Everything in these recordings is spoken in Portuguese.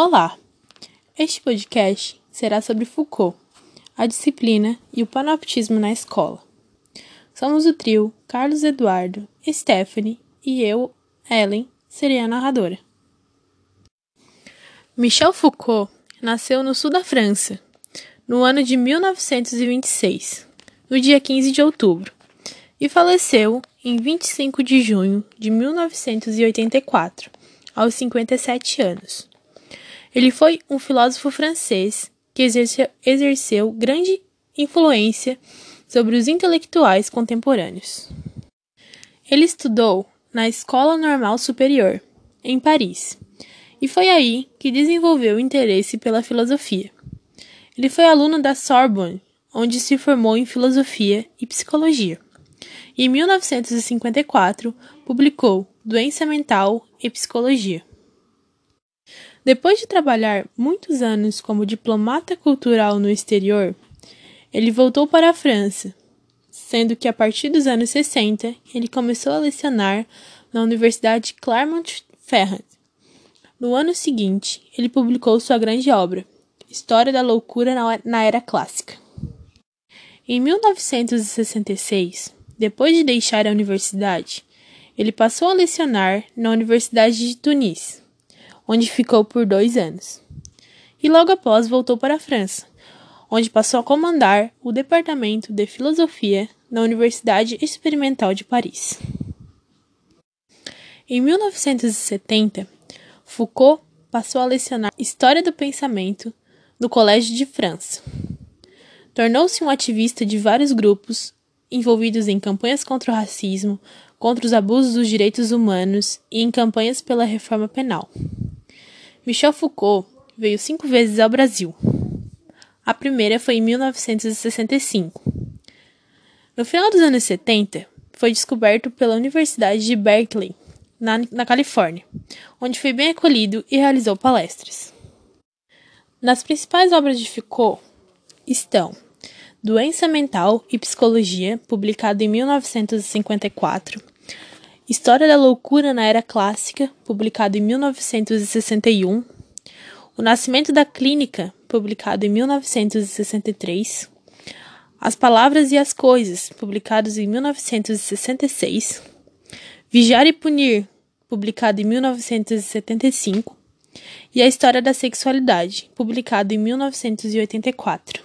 Olá! Este podcast será sobre Foucault, a disciplina e o panoptismo na escola. Somos o trio Carlos Eduardo, Stephanie e eu, Ellen, serei a narradora. Michel Foucault nasceu no sul da França, no ano de 1926, no dia 15 de outubro, e faleceu em 25 de junho de 1984, aos 57 anos. Ele foi um filósofo francês que exerceu, grande influência sobre os intelectuais contemporâneos. Ele estudou na Escola Normal Superior, em Paris, e foi aí que desenvolveu interesse pela filosofia. Ele foi aluno da Sorbonne, onde se formou em filosofia e psicologia. Em 1954, publicou Doença Mental e Psicologia. Depois de trabalhar muitos anos como diplomata cultural no exterior, ele voltou para a França, sendo que a partir dos anos 60 ele começou a lecionar na Universidade Clermont-Ferrand. No ano seguinte, ele publicou sua grande obra, História da Loucura na Era Clássica. Em 1966, depois de deixar a universidade, ele passou a lecionar na Universidade de Tunis onde ficou por dois anos. E logo após voltou para a França, onde passou a comandar o Departamento de Filosofia na Universidade Experimental de Paris. Em 1970, Foucault passou a lecionar História do Pensamento no Colégio de França. Tornou-se um ativista de vários grupos envolvidos em campanhas contra o racismo, contra os abusos dos direitos humanos e em campanhas pela reforma penal. Michel Foucault veio cinco vezes ao Brasil. A primeira foi em 1965. No final dos anos 70, foi descoberto pela Universidade de Berkeley, na, na Califórnia, onde foi bem acolhido e realizou palestras. Nas principais obras de Foucault estão Doença Mental e Psicologia, publicado em 1954, História da Loucura na Era Clássica, publicado em 1961, O Nascimento da Clínica, publicado em 1963, As Palavras e as Coisas, publicados em 1966, Vigiar e Punir, publicado em 1975, e A História da Sexualidade, publicado em 1984.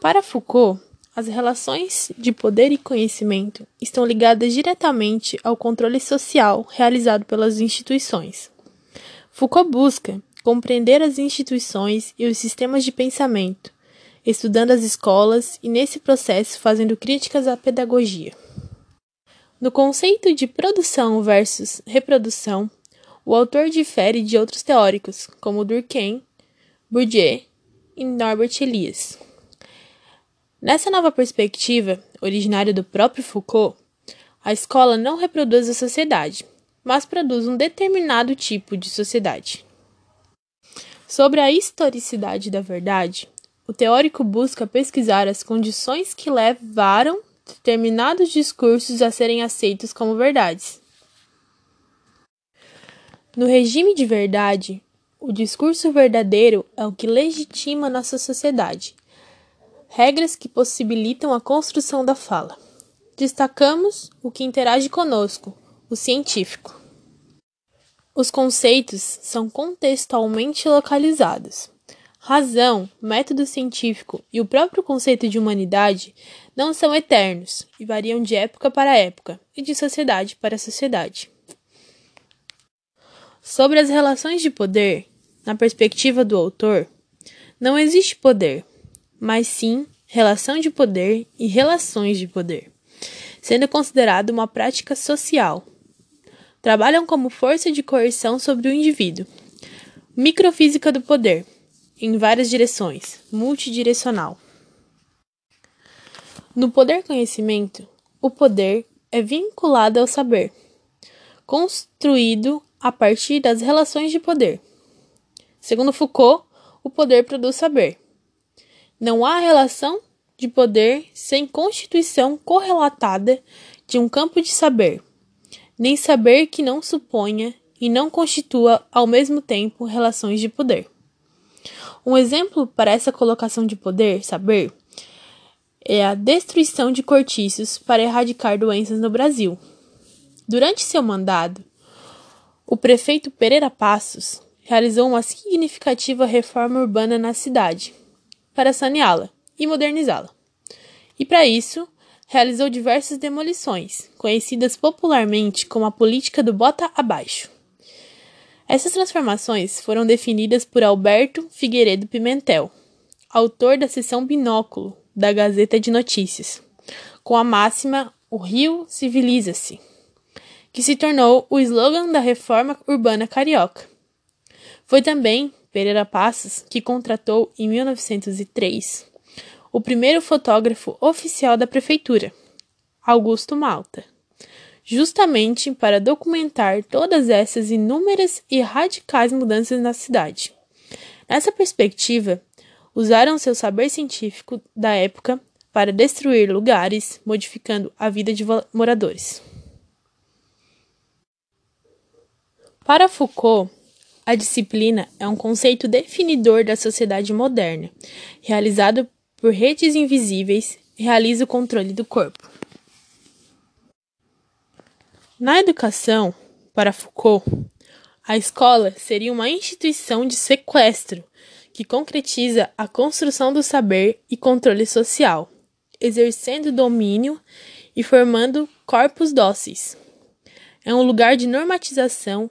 Para Foucault, as relações de poder e conhecimento estão ligadas diretamente ao controle social realizado pelas instituições. Foucault busca compreender as instituições e os sistemas de pensamento, estudando as escolas e, nesse processo, fazendo críticas à pedagogia. No conceito de produção versus reprodução, o autor difere de outros teóricos, como Durkheim, Bourdieu e Norbert Elias. Nessa nova perspectiva, originária do próprio Foucault, a escola não reproduz a sociedade, mas produz um determinado tipo de sociedade. Sobre a historicidade da verdade, o teórico busca pesquisar as condições que levaram determinados discursos a serem aceitos como verdades. No regime de verdade, o discurso verdadeiro é o que legitima nossa sociedade regras que possibilitam a construção da fala. Destacamos o que interage conosco, o científico. Os conceitos são contextualmente localizados. Razão, método científico e o próprio conceito de humanidade não são eternos e variam de época para época e de sociedade para sociedade. Sobre as relações de poder, na perspectiva do autor, não existe poder, mas sim relação de poder e relações de poder, sendo considerado uma prática social. Trabalham como força de coerção sobre o indivíduo. Microfísica do poder, em várias direções, multidirecional. No poder conhecimento, o poder é vinculado ao saber, construído a partir das relações de poder. Segundo Foucault, o poder produz saber. Não há relação de poder sem constituição correlatada de um campo de saber, nem saber que não suponha e não constitua ao mesmo tempo relações de poder. Um exemplo para essa colocação de poder, saber, é a destruição de cortiços para erradicar doenças no Brasil. Durante seu mandado, o prefeito Pereira Passos realizou uma significativa reforma urbana na cidade para saneá-la e modernizá-la. E para isso, realizou diversas demolições, conhecidas popularmente como a política do bota abaixo. Essas transformações foram definidas por Alberto Figueiredo Pimentel, autor da seção Binóculo da Gazeta de Notícias, com a máxima O Rio civiliza-se, que se tornou o slogan da reforma urbana carioca. Foi também Pereira Passos que contratou, em 1903, o primeiro fotógrafo oficial da prefeitura, Augusto Malta justamente para documentar todas essas inúmeras e radicais mudanças na cidade. Nessa perspectiva, usaram seu saber científico da época para destruir lugares, modificando a vida de moradores. Para Foucault, a disciplina é um conceito definidor da sociedade moderna, realizado por redes invisíveis, realiza o controle do corpo. Na educação, para Foucault, a escola seria uma instituição de sequestro que concretiza a construção do saber e controle social, exercendo domínio e formando corpos dóceis. É um lugar de normatização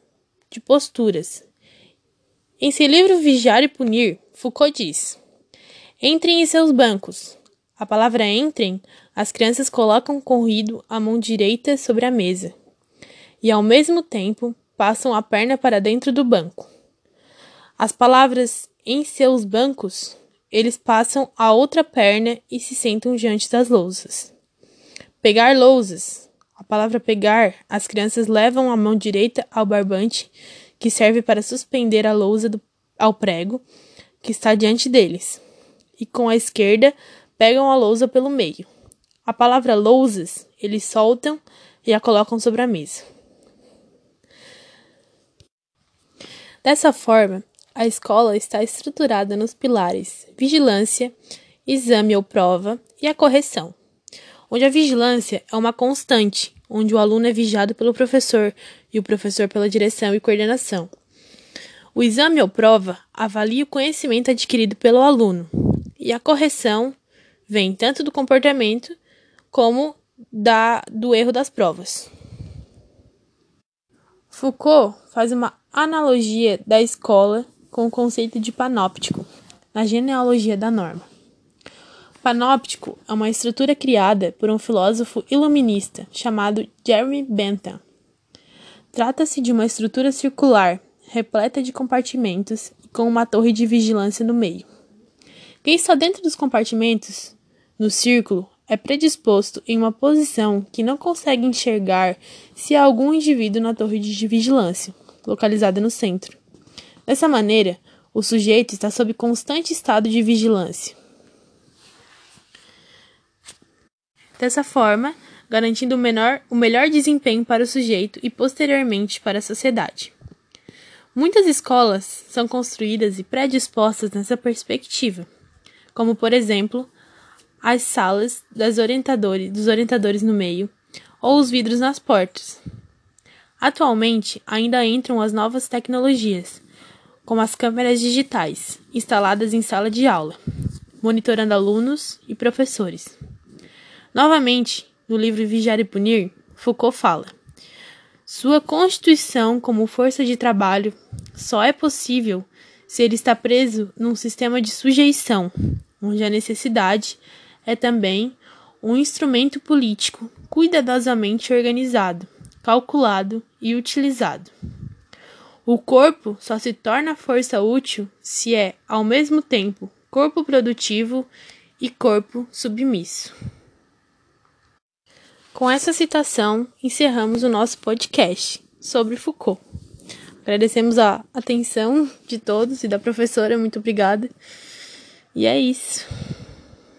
de posturas. Em seu livro Vigiar e Punir, Foucault diz: Entrem em seus bancos. A palavra entrem, as crianças colocam corrido a mão direita sobre a mesa e, ao mesmo tempo, passam a perna para dentro do banco. As palavras em seus bancos, eles passam a outra perna e se sentam diante das lousas. Pegar lousas. A palavra pegar, as crianças levam a mão direita ao barbante, que serve para suspender a lousa do, ao prego que está diante deles, e com a esquerda pegam a lousa pelo meio. A palavra lousas eles soltam e a colocam sobre a mesa. Dessa forma, a escola está estruturada nos pilares vigilância, exame ou prova e a correção, onde a vigilância é uma constante, onde o aluno é vigiado pelo professor e o professor pela direção e coordenação. O exame ou prova avalia o conhecimento adquirido pelo aluno, e a correção vem tanto do comportamento como da, do erro das provas. Foucault faz uma analogia da escola com o conceito de panóptico na genealogia da norma. Panóptico é uma estrutura criada por um filósofo iluminista chamado Jeremy Bentham. Trata-se de uma estrutura circular, repleta de compartimentos e com uma torre de vigilância no meio. Quem está dentro dos compartimentos, no círculo, é predisposto em uma posição que não consegue enxergar se há algum indivíduo na torre de vigilância, localizada no centro. Dessa maneira, o sujeito está sob constante estado de vigilância. Dessa forma, garantindo o, menor, o melhor desempenho para o sujeito e posteriormente para a sociedade. Muitas escolas são construídas e predispostas nessa perspectiva, como por exemplo as salas das orientadores, dos orientadores no meio ou os vidros nas portas. Atualmente, ainda entram as novas tecnologias, como as câmeras digitais, instaladas em sala de aula, monitorando alunos e professores. Novamente, no livro Vigiar e Punir, Foucault fala: sua constituição como força de trabalho só é possível se ele está preso num sistema de sujeição, onde a necessidade é também um instrumento político cuidadosamente organizado, calculado e utilizado. O corpo só se torna força útil se é, ao mesmo tempo, corpo produtivo e corpo submisso. Com essa citação, encerramos o nosso podcast sobre Foucault. Agradecemos a atenção de todos e da professora, muito obrigada. E é isso.